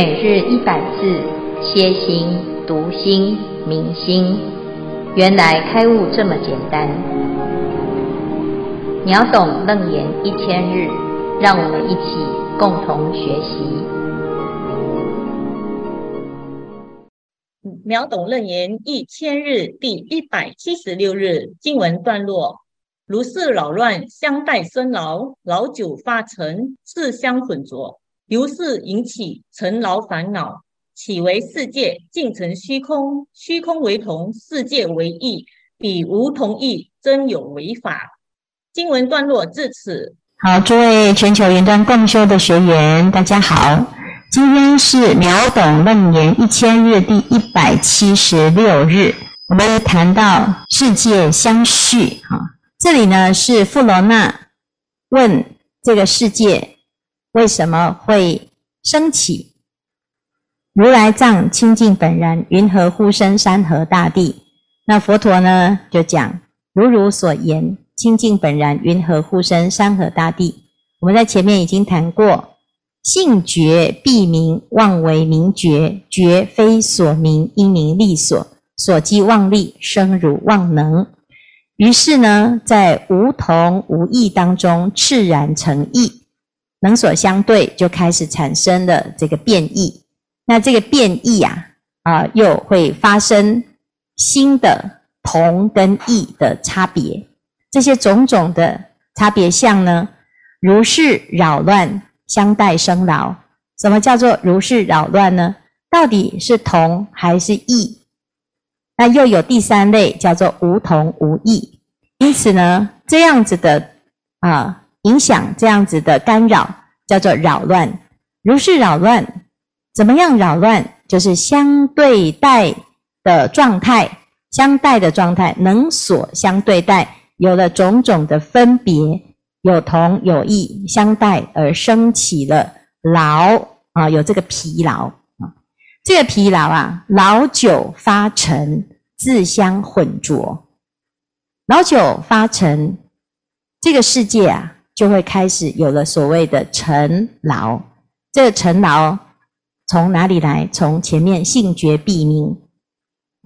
每日一百字，歇心、读心、明心，原来开悟这么简单。秒懂楞严一千日，让我们一起共同学习。秒懂楞严一千日第一百七十六日经文段落：如是扰乱，相待生劳，老久发尘，自相混浊。由是引起尘劳烦恼，岂为世界尽成虚空？虚空为同，世界为异，彼无同异，真有为法。经文段落至此。好，诸位全球云端共修的学员，大家好。今天是秒懂楞严一千日第一百七十六日，我们谈到世界相续。哈，这里呢是富罗那问这个世界。为什么会升起？如来藏清净本然，云何呼声山河大地？那佛陀呢就讲，如汝所言，清净本然，云何呼声山河大地？我们在前面已经谈过，性觉必明，妄为名觉，觉非所名，因名利所，所即妄力，生如妄能。于是呢，在无同无异当中，赤然成异。能所相对，就开始产生了这个变异。那这个变异啊，啊，又会发生新的同跟异的差别。这些种种的差别相呢，如是扰乱，相待生劳。什么叫做如是扰乱呢？到底是同还是异？那又有第三类叫做无同无异。因此呢，这样子的啊。影响这样子的干扰叫做扰乱，如是扰乱，怎么样扰乱？就是相对待的状态，相待的状态，能所相对待，有了种种的分别，有同有异，相待而生起了劳啊，有这个疲劳啊，这个疲劳啊，老久发沉，自相混浊，老久发沉，这个世界啊。就会开始有了所谓的尘劳，这个尘劳从哪里来？从前面性觉必明，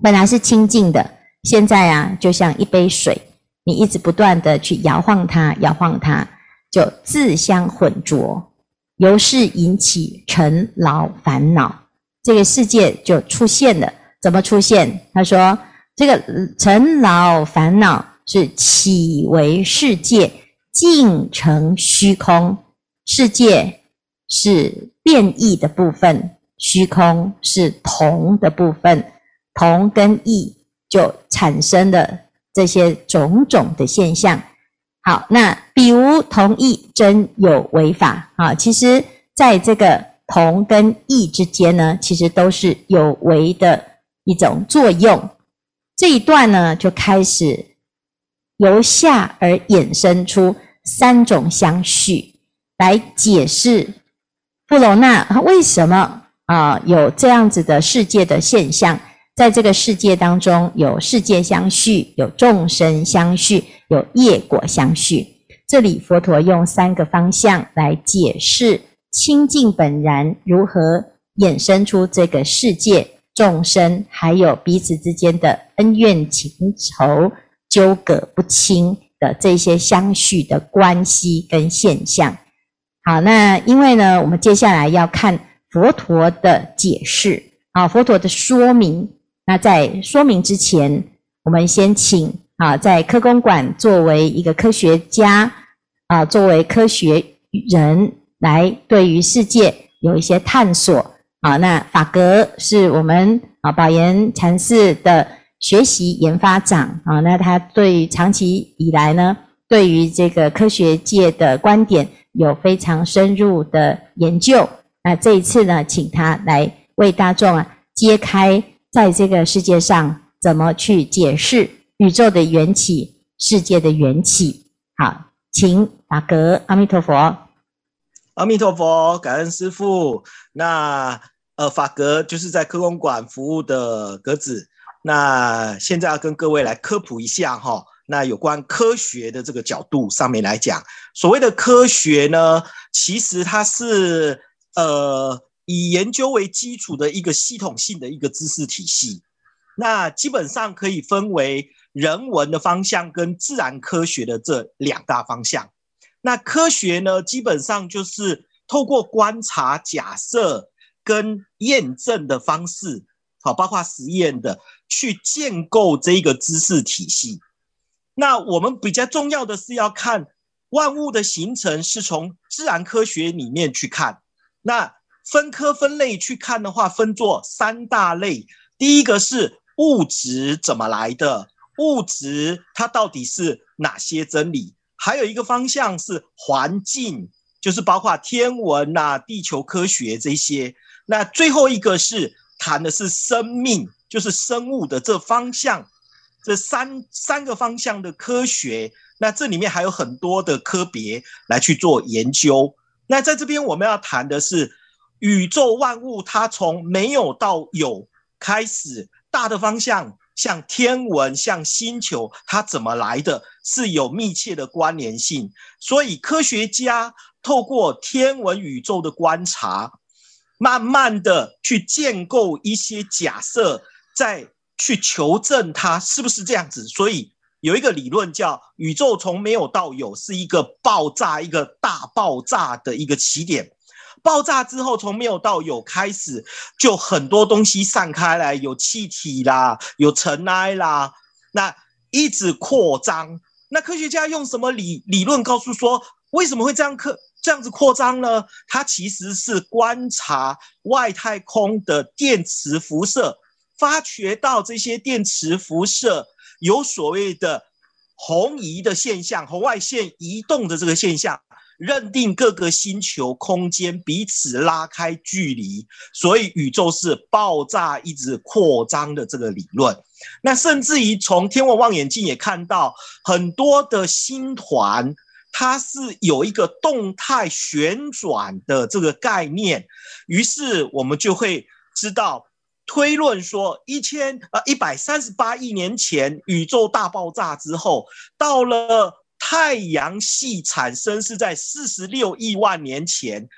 本来是清净的，现在啊，就像一杯水，你一直不断的去摇晃它，摇晃它，就自相混浊，由是引起尘劳烦恼，这个世界就出现了。怎么出现？他说，这个尘劳烦恼是起为世界？尽成虚空，世界是变异的部分，虚空是同的部分，同跟异就产生了这些种种的现象。好，那比无同异，真有为法啊！其实，在这个同跟异之间呢，其实都是有为的一种作用。这一段呢，就开始。由下而衍生出三种相续，来解释富罗那为什么啊有这样子的世界的现象，在这个世界当中有世界相续，有众生相续，有业果相续。这里佛陀用三个方向来解释清净本然如何衍生出这个世界、众生，还有彼此之间的恩怨情仇。纠葛不清的这些相续的关系跟现象。好，那因为呢，我们接下来要看佛陀的解释啊，佛陀的说明。那在说明之前，我们先请啊，在科公馆作为一个科学家啊，作为科学人来对于世界有一些探索啊。那法格是我们啊宝严禅寺的。学习研发长啊，那他对于长期以来呢，对于这个科学界的观点有非常深入的研究。那这一次呢，请他来为大众啊揭开，在这个世界上怎么去解释宇宙的缘起、世界的缘起。好，请法格，阿弥陀佛，阿弥陀佛，感恩师父。那呃，法格就是在科公馆服务的格子。那现在要跟各位来科普一下哈，那有关科学的这个角度上面来讲，所谓的科学呢，其实它是呃以以研究为基础的一个系统性的一个知识体系。那基本上可以分为人文的方向跟自然科学的这两大方向。那科学呢，基本上就是透过观察、假设跟验证的方式，好，包括实验的，去建构这个知识体系。那我们比较重要的是要看万物的形成，是从自然科学里面去看。那分科分类去看的话，分作三大类。第一个是物质怎么来的，物质它到底是哪些真理？还有一个方向是环境，就是包括天文啊、地球科学这些。那最后一个是谈的是生命，就是生物的这方向。这三三个方向的科学，那这里面还有很多的科别来去做研究。那在这边我们要谈的是宇宙万物，它从没有到有开始，大的方向。像天文，像星球，它怎么来的，是有密切的关联性。所以科学家透过天文宇宙的观察，慢慢的去建构一些假设，再去求证它是不是这样子。所以有一个理论叫宇宙从没有到有，是一个爆炸，一个大爆炸的一个起点。爆炸之后，从没有到有开始，就很多东西散开来，有气体啦，有尘埃啦，那一直扩张。那科学家用什么理理论告诉说，为什么会这样扩这样子扩张呢？它其实是观察外太空的电磁辐射，发觉到这些电磁辐射有所谓的红移的现象，红外线移动的这个现象。认定各个星球空间彼此拉开距离，所以宇宙是爆炸一直扩张的这个理论。那甚至于从天文望远镜也看到很多的星团，它是有一个动态旋转的这个概念。于是我们就会知道推论说，一千呃一百三十八亿年前宇宙大爆炸之后，到了。太阳系产生是在四十六亿万年前，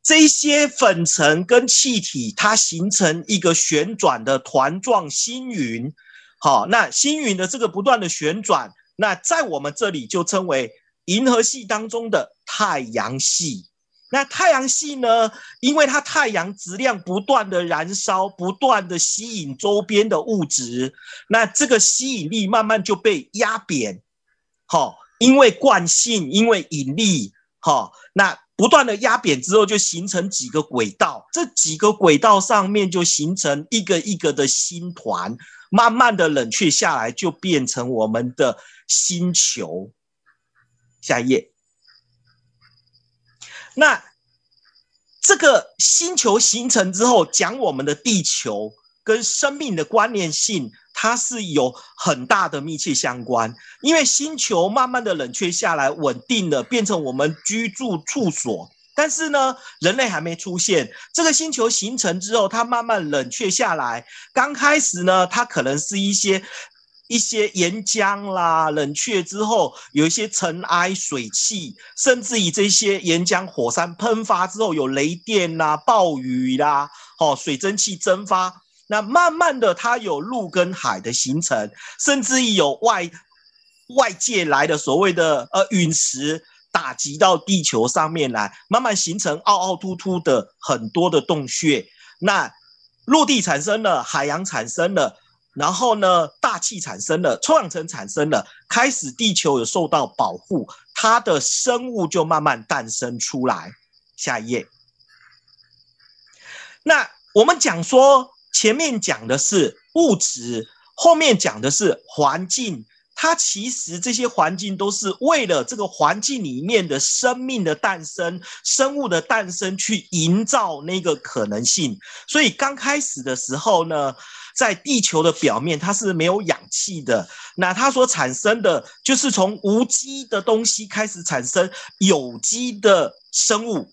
这些粉尘跟气体，它形成一个旋转的团状星云。好，那星云的这个不断的旋转，那在我们这里就称为银河系当中的太阳系。那太阳系呢，因为它太阳质量不断的燃烧，不断的吸引周边的物质，那这个吸引力慢慢就被压扁。好。因为惯性，因为引力，哈，那不断的压扁之后，就形成几个轨道，这几个轨道上面就形成一个一个的星团，慢慢的冷却下来，就变成我们的星球。下一页，那这个星球形成之后，讲我们的地球跟生命的关联性。它是有很大的密切相关，因为星球慢慢的冷却下来，稳定了，变成我们居住处所。但是呢，人类还没出现。这个星球形成之后，它慢慢冷却下来。刚开始呢，它可能是一些一些岩浆啦，冷却之后有一些尘埃、水汽，甚至于这些岩浆、火山喷发之后有雷电啦、暴雨啦，哦，水蒸气蒸发。那慢慢的，它有陆跟海的形成，甚至有外外界来的所谓的呃陨石打击到地球上面来，慢慢形成凹凹凸凸的很多的洞穴。那陆地产生了，海洋产生了，然后呢，大气产生了，臭氧层产生了，开始地球有受到保护，它的生物就慢慢诞生出来。下一页。那我们讲说。前面讲的是物质，后面讲的是环境。它其实这些环境都是为了这个环境里面的生命的诞生、生物的诞生去营造那个可能性。所以刚开始的时候呢，在地球的表面它是没有氧气的，那它所产生的就是从无机的东西开始产生有机的生物。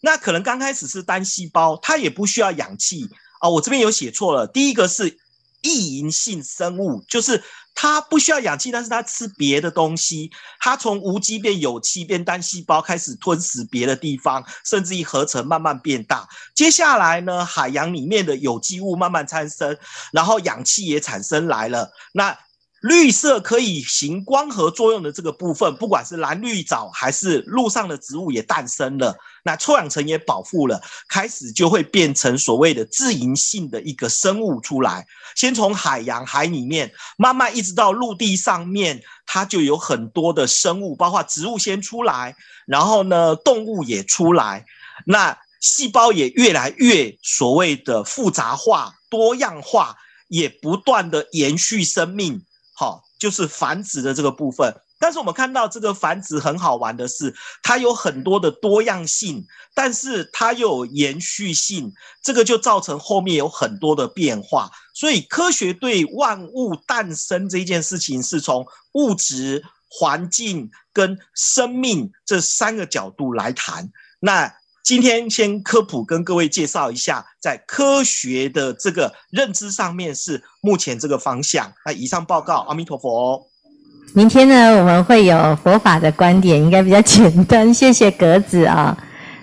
那可能刚开始是单细胞，它也不需要氧气。啊，我这边有写错了。第一个是异营性生物，就是它不需要氧气，但是它吃别的东西，它从无机变有机变单细胞开始吞食别的地方，甚至于合成慢慢变大。接下来呢，海洋里面的有机物慢慢产生，然后氧气也产生来了。那绿色可以行光合作用的这个部分，不管是蓝绿藻还是陆上的植物也诞生了，那臭氧层也保护了，开始就会变成所谓的自营性的一个生物出来。先从海洋海里面，慢慢一直到陆地上面，它就有很多的生物，包括植物先出来，然后呢，动物也出来，那细胞也越来越所谓的复杂化、多样化，也不断的延续生命。好，就是繁殖的这个部分。但是我们看到这个繁殖很好玩的是，它有很多的多样性，但是它又有延续性，这个就造成后面有很多的变化。所以科学对万物诞生这件事情，是从物质、环境跟生命这三个角度来谈。那今天先科普跟各位介绍一下，在科学的这个认知上面是目前这个方向。那以上报告，阿弥陀佛。明天呢，我们会有佛法的观点，应该比较简单。谢谢格子啊，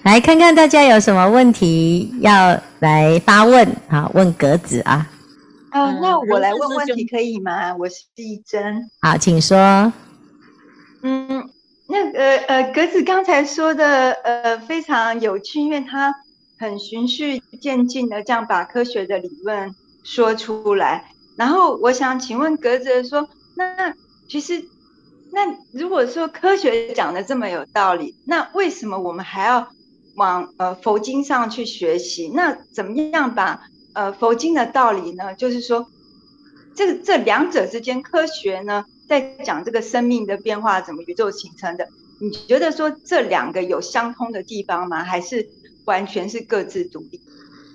来看看大家有什么问题要来发问啊，问格子啊。啊，那我来问问题可以吗？我是一真。好，请说。嗯。那个呃，格子刚才说的呃非常有趣，因为他很循序渐进的这样把科学的理论说出来。然后我想请问格子说，那其实那如果说科学讲的这么有道理，那为什么我们还要往呃佛经上去学习？那怎么样把呃佛经的道理呢？就是说，这这两者之间科学呢？在讲这个生命的变化，怎么宇宙形成的？你觉得说这两个有相通的地方吗？还是完全是各自独立？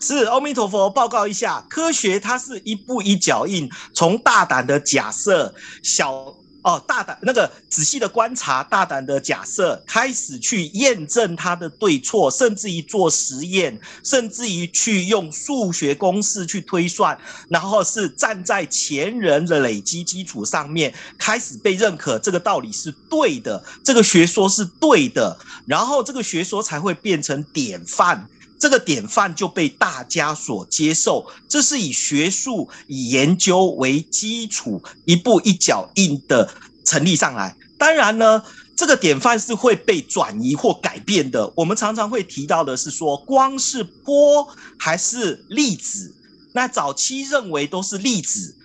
是，阿弥陀佛，报告一下，科学它是一步一脚印，从大胆的假设小。哦，大胆那个仔细的观察，大胆的假设，开始去验证它的对错，甚至于做实验，甚至于去用数学公式去推算，然后是站在前人的累积基础上面，开始被认可，这个道理是对的，这个学说是对的，然后这个学说才会变成典范。这个典范就被大家所接受，这是以学术、以研究为基础，一步一脚印的成立上来。当然呢，这个典范是会被转移或改变的。我们常常会提到的是说，光是波还是粒子？那早期认为都是粒子。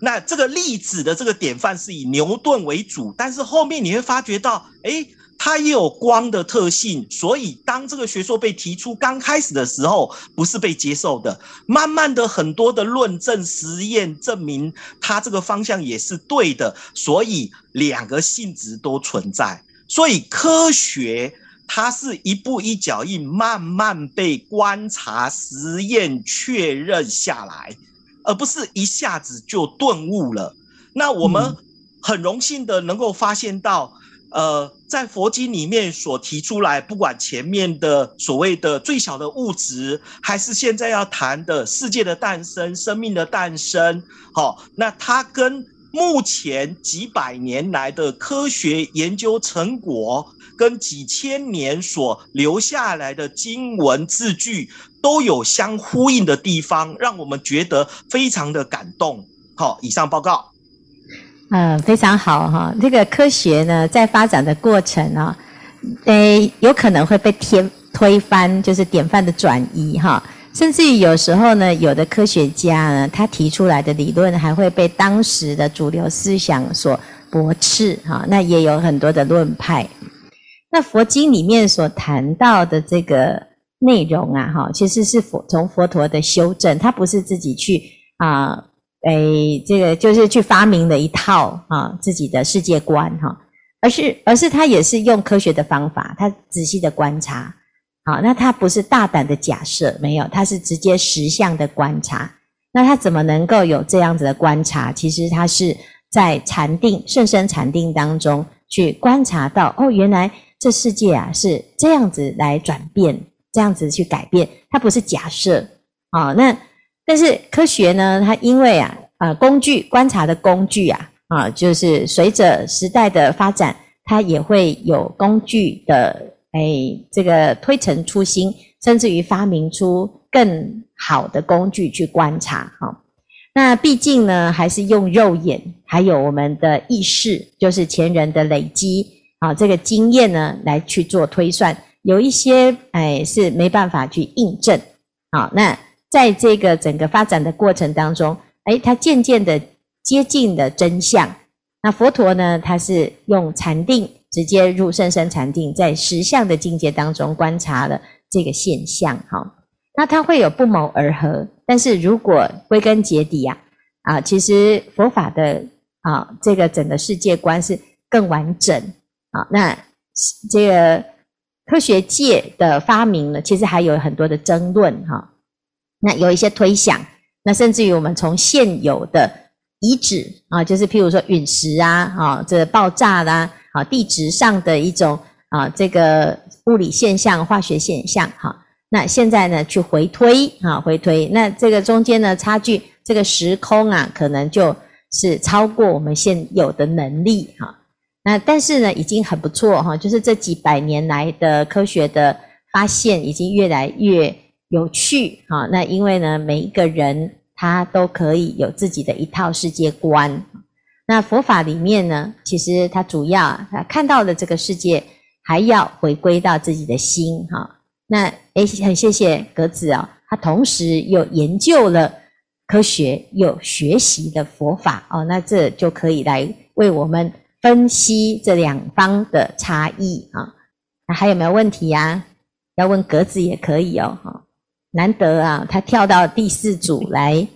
那这个粒子的这个典范是以牛顿为主，但是后面你会发觉到，诶。它也有光的特性，所以当这个学说被提出刚开始的时候，不是被接受的。慢慢的，很多的论证实验证明它这个方向也是对的，所以两个性质都存在。所以科学它是一步一脚印，慢慢被观察、实验确认下来，而不是一下子就顿悟了。那我们很荣幸的能够发现到。呃，在佛经里面所提出来，不管前面的所谓的最小的物质，还是现在要谈的世界的诞生、生命的诞生，好，那它跟目前几百年来的科学研究成果，跟几千年所留下来的经文字句，都有相呼应的地方，让我们觉得非常的感动。好，以上报告。嗯，非常好哈。这个科学呢，在发展的过程啊，诶，有可能会被天推翻，就是典范的转移哈。甚至于有时候呢，有的科学家呢，他提出来的理论还会被当时的主流思想所驳斥哈。那也有很多的论派。那佛经里面所谈到的这个内容啊，哈，其实是佛从佛陀的修正，他不是自己去啊。诶，这个就是去发明了一套啊自己的世界观哈，而是而是他也是用科学的方法，他仔细的观察，好，那他不是大胆的假设，没有，他是直接实相的观察。那他怎么能够有这样子的观察？其实他是在禅定、甚深禅定当中去观察到，哦，原来这世界啊是这样子来转变，这样子去改变，它不是假设啊，那。但是科学呢，它因为啊啊工具观察的工具啊啊，就是随着时代的发展，它也会有工具的哎这个推陈出新，甚至于发明出更好的工具去观察哈。那毕竟呢，还是用肉眼，还有我们的意识，就是前人的累积啊，这个经验呢，来去做推算，有一些哎是没办法去印证好。那在这个整个发展的过程当中，哎，它渐渐的接近了真相。那佛陀呢，他是用禅定直接入甚深禅定，在实相的境界当中观察了这个现象，哈。那他会有不谋而合，但是如果归根结底呀，啊，其实佛法的啊，这个整个世界观是更完整啊。那这个科学界的发明呢，其实还有很多的争论哈。那有一些推想，那甚至于我们从现有的遗址啊，就是譬如说陨石啊，啊，这个爆炸啦，啊，地质上的一种啊，这个物理现象、化学现象，哈。那现在呢，去回推啊，回推，那这个中间呢，差距，这个时空啊，可能就是超过我们现有的能力哈。那但是呢，已经很不错哈，就是这几百年来的科学的发现，已经越来越有趣哈。那因为呢，每一个人他都可以有自己的一套世界观。那佛法里面呢，其实它主要啊，看到的这个世界，还要回归到自己的心哈。那诶，很谢谢格子啊，他同时又研究了科学，又学习了佛法哦，那这就可以来为我们分析这两方的差异啊。那还有没有问题呀？要问格子也可以哦，哈，难得啊，他跳到第四组来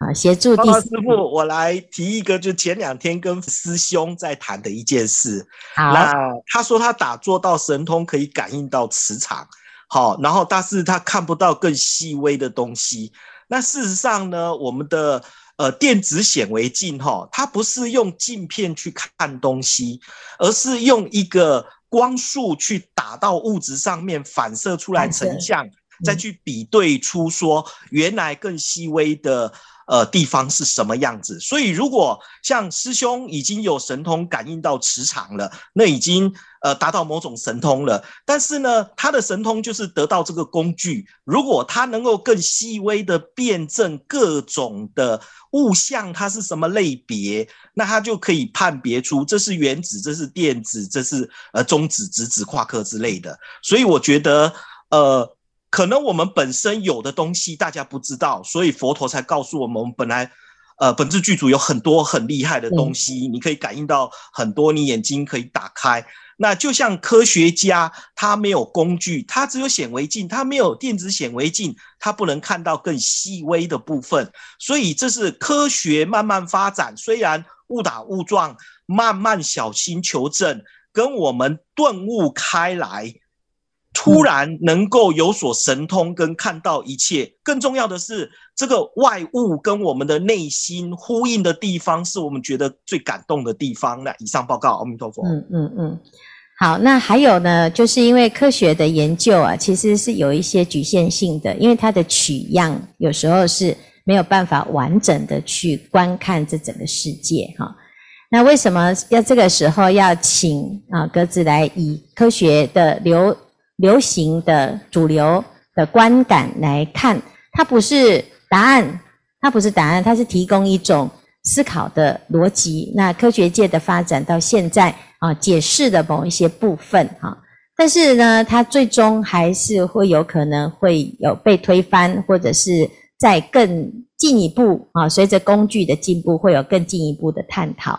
啊，协助第四组。师父，我来提一个，就前两天跟师兄在谈的一件事。好，那他说他打坐到神通，可以感应到磁场。好，然后但是他看不到更细微的东西。那事实上呢，我们的呃电子显微镜哈，它不是用镜片去看东西，而是用一个光束去打到物质上面，反射出来成像，再去比对出说原来更细微的。呃，地方是什么样子？所以，如果像师兄已经有神通感应到磁场了，那已经呃达到某种神通了。但是呢，他的神通就是得到这个工具。如果他能够更细微的辩证各种的物象，它是什么类别，那他就可以判别出这是原子，这是电子，这是呃中子、质子、夸克之类的。所以，我觉得呃。可能我们本身有的东西大家不知道，所以佛陀才告诉我们，我们本来，呃，本质剧组有很多很厉害的东西，你可以感应到很多，你眼睛可以打开。那就像科学家，他没有工具，他只有显微镜，他没有电子显微镜，他不能看到更细微的部分。所以这是科学慢慢发展，虽然误打误撞，慢慢小心求证，跟我们顿悟开来。突然能够有所神通跟看到一切，更重要的是，这个外物跟我们的内心呼应的地方，是我们觉得最感动的地方。那以上报告，阿弥陀佛。嗯嗯嗯，好，那还有呢，就是因为科学的研究啊，其实是有一些局限性的，因为它的取样有时候是没有办法完整的去观看这整个世界哈。那为什么要这个时候要请啊格子来以科学的流？流行的主流的观感来看，它不是答案，它不是答案，它是提供一种思考的逻辑。那科学界的发展到现在啊，解释的某一些部分哈，但是呢，它最终还是会有可能会有被推翻，或者是再更进一步啊，随着工具的进步，会有更进一步的探讨。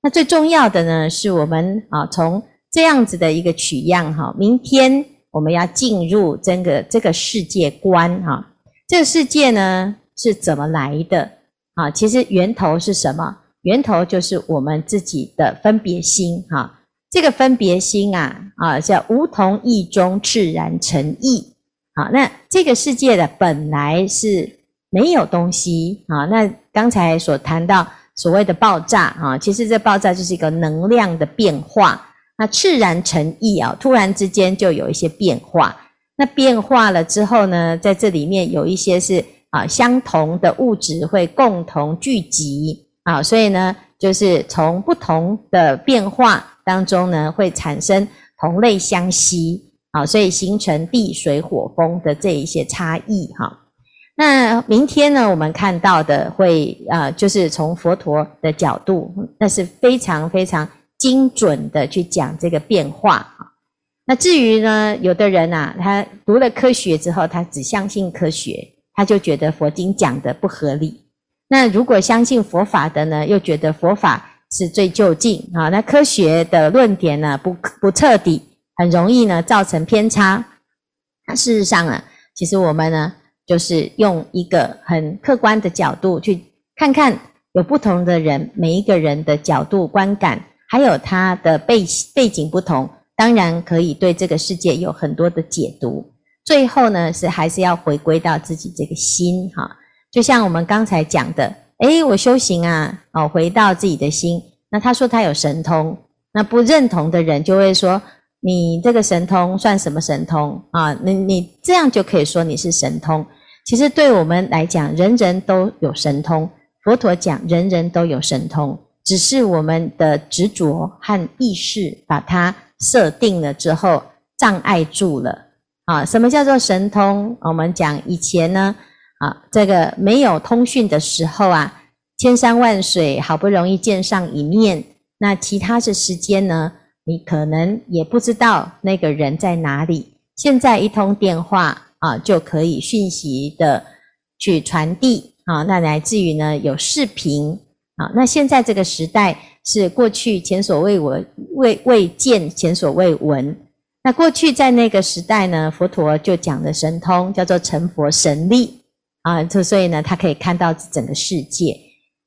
那最重要的呢，是我们啊从。这样子的一个取样哈，明天我们要进入这个这个世界观哈。这个世界呢是怎么来的啊？其实源头是什么？源头就是我们自己的分别心哈。这个分别心啊啊叫无同异中自然成异啊。那这个世界的本来是没有东西啊。那刚才所谈到所谓的爆炸啊，其实这爆炸就是一个能量的变化。那赤然成异啊，突然之间就有一些变化。那变化了之后呢，在这里面有一些是啊，相同的物质会共同聚集啊，所以呢，就是从不同的变化当中呢，会产生同类相吸啊，所以形成地水火风的这一些差异哈。那明天呢，我们看到的会啊，就是从佛陀的角度，那是非常非常精准的去讲这个变化啊。那至于呢，有的人啊，他读了科学之后，他只相信科学。他就觉得佛经讲的不合理，那如果相信佛法的呢，又觉得佛法是最究竟啊。那科学的论点呢，不不彻底，很容易呢造成偏差。那事实上呢，其实我们呢，就是用一个很客观的角度去看看，有不同的人，每一个人的角度观感，还有他的背背景不同，当然可以对这个世界有很多的解读。最后呢，是还是要回归到自己这个心哈，就像我们刚才讲的，诶，我修行啊，哦，回到自己的心。那他说他有神通，那不认同的人就会说，你这个神通算什么神通啊？你你这样就可以说你是神通。其实对我们来讲，人人都有神通。佛陀讲，人人都有神通，只是我们的执着和意识把它设定了之后，障碍住了。啊，什么叫做神通？我们讲以前呢，啊，这个没有通讯的时候啊，千山万水好不容易见上一面，那其他的时间呢，你可能也不知道那个人在哪里。现在一通电话啊，就可以讯息的去传递啊，那乃至于呢有视频啊，那现在这个时代是过去前所未闻、未未见、前所未闻。那过去在那个时代呢，佛陀就讲的神通叫做成佛神力啊，就所以呢，他可以看到整个世界。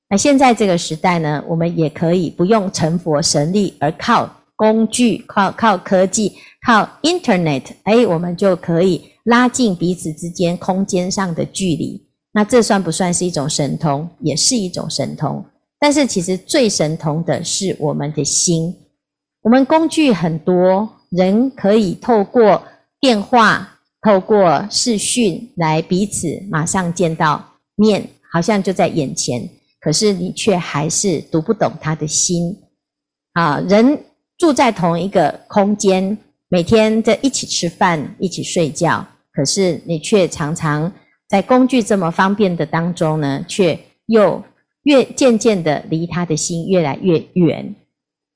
那现在这个时代呢，我们也可以不用成佛神力，而靠工具、靠靠科技、靠 Internet，哎，我们就可以拉近彼此之间空间上的距离。那这算不算是一种神通？也是一种神通。但是其实最神通的是我们的心。我们工具很多。人可以透过电话、透过视讯来彼此马上见到面，好像就在眼前。可是你却还是读不懂他的心啊！人住在同一个空间，每天在一起吃饭、一起睡觉，可是你却常常在工具这么方便的当中呢，却又越渐渐的离他的心越来越远。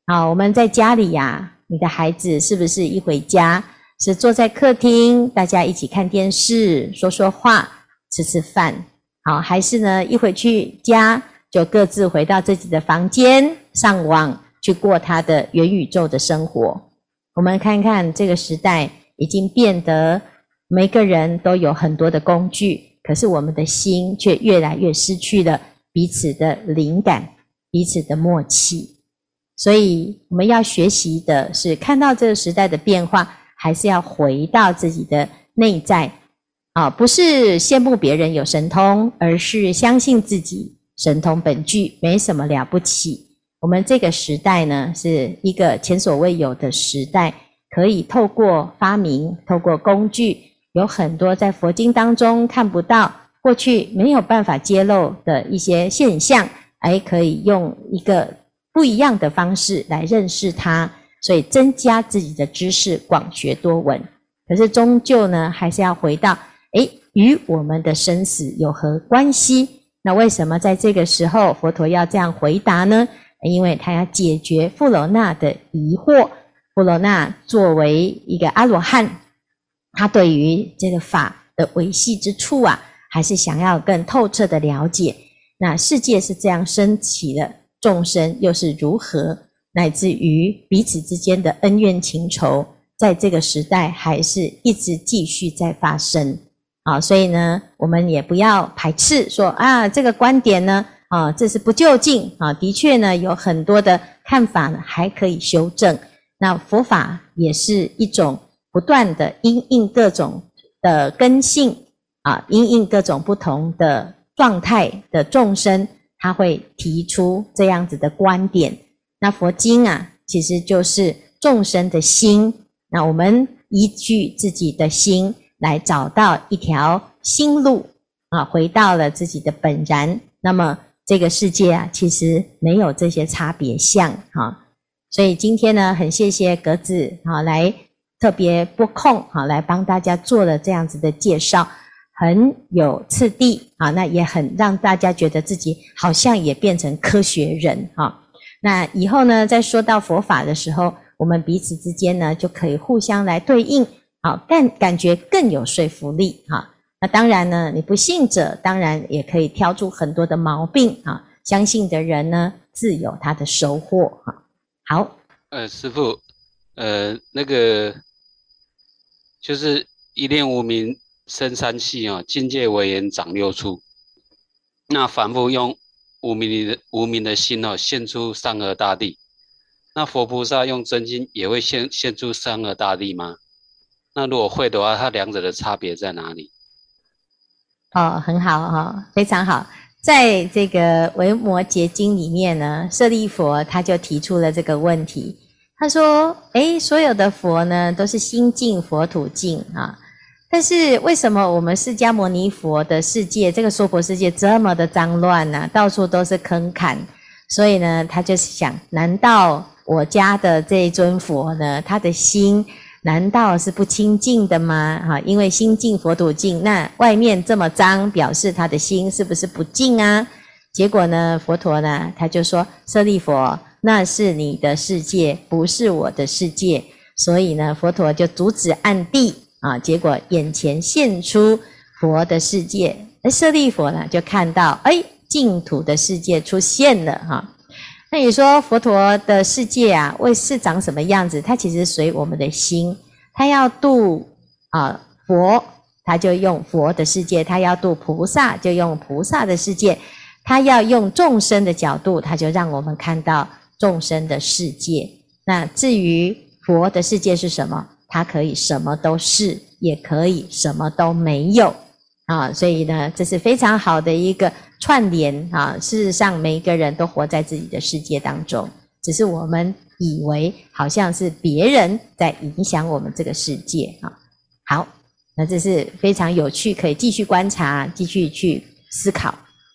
好，我们在家里呀。你的孩子是不是一回家是坐在客厅，大家一起看电视、说说话、吃吃饭？好，还是呢一回去家就各自回到自己的房间上网去过他的元宇宙的生活？我们看看这个时代已经变得每个人都有很多的工具，可是我们的心却越来越失去了彼此的灵感、彼此的默契。所以我们要学习的是看到这个时代的变化，还是要回到自己的内在啊？不是羡慕别人有神通，而是相信自己神通本具，没什么了不起。我们这个时代呢，是一个前所未有的时代，可以透过发明，透过工具，有很多在佛经当中看不到、过去没有办法揭露的一些现象，还可以用一个。不一样的方式来认识它，所以增加自己的知识，广学多闻。可是终究呢，还是要回到，诶，与我们的生死有何关系？那为什么在这个时候佛陀要这样回答呢？因为他要解决富罗那的疑惑。富罗那作为一个阿罗汉，他对于这个法的维系之处啊，还是想要更透彻的了解。那世界是这样升起的。众生又是如何，乃至于彼此之间的恩怨情仇，在这个时代还是一直继续在发生啊！所以呢，我们也不要排斥说啊，这个观点呢，啊，这是不究竟啊。的确呢，有很多的看法呢，还可以修正。那佛法也是一种不断的因应各种的根性啊，因应各种不同的状态的众生。他会提出这样子的观点，那佛经啊，其实就是众生的心。那我们依据自己的心来找到一条心路啊，回到了自己的本然，那么这个世界啊，其实没有这些差别相哈。所以今天呢，很谢谢格子啊，来特别拨空啊，来帮大家做了这样子的介绍，很有次第啊，那也很让大家觉得自己好像也变成科学人哈。那以后呢，在说到佛法的时候，我们彼此之间呢，就可以互相来对应，好，但感觉更有说服力哈。那当然呢，你不信者，当然也可以挑出很多的毛病啊。相信的人呢，自有他的收获哈。好，呃，师父，呃，那个就是一念无明生三系啊，境界为缘长六处。那反复用无名的无名的心哦，现出山河大地。那佛菩萨用真心也会现现出山河大地吗？那如果会的话，它两者的差别在哪里？哦，很好哈、哦，非常好。在这个《维摩诘经》里面呢，舍利佛他就提出了这个问题。他说：“诶，所有的佛呢，都是心净佛土净啊，但是为什么我们释迦牟尼佛的世界，这个娑婆世界这么的脏乱呢？到处都是坑坎。所以呢，他就想：难道我家的这一尊佛呢，他的心？”难道是不清净的吗？哈，因为心净佛土净，那外面这么脏，表示他的心是不是不净啊？结果呢，佛陀呢，他就说：舍利佛，那是你的世界，不是我的世界。所以呢，佛陀就阻止暗地啊，结果眼前现出佛的世界，而舍利弗呢，就看到哎，净土的世界出现了哈。那你说佛陀的世界啊，为是长什么样子？它其实随我们的心，他要度啊佛，他就用佛的世界；他要度菩萨，就用菩萨的世界；他要用众生的角度，他就让我们看到众生的世界。那至于佛的世界是什么？它可以什么都是，也可以什么都没有啊。所以呢，这是非常好的一个。串联啊，事实上每一个人都活在自己的世界当中，只是我们以为好像是别人在影响我们这个世界啊。好，那这是非常有趣，可以继续观察，继续去思考。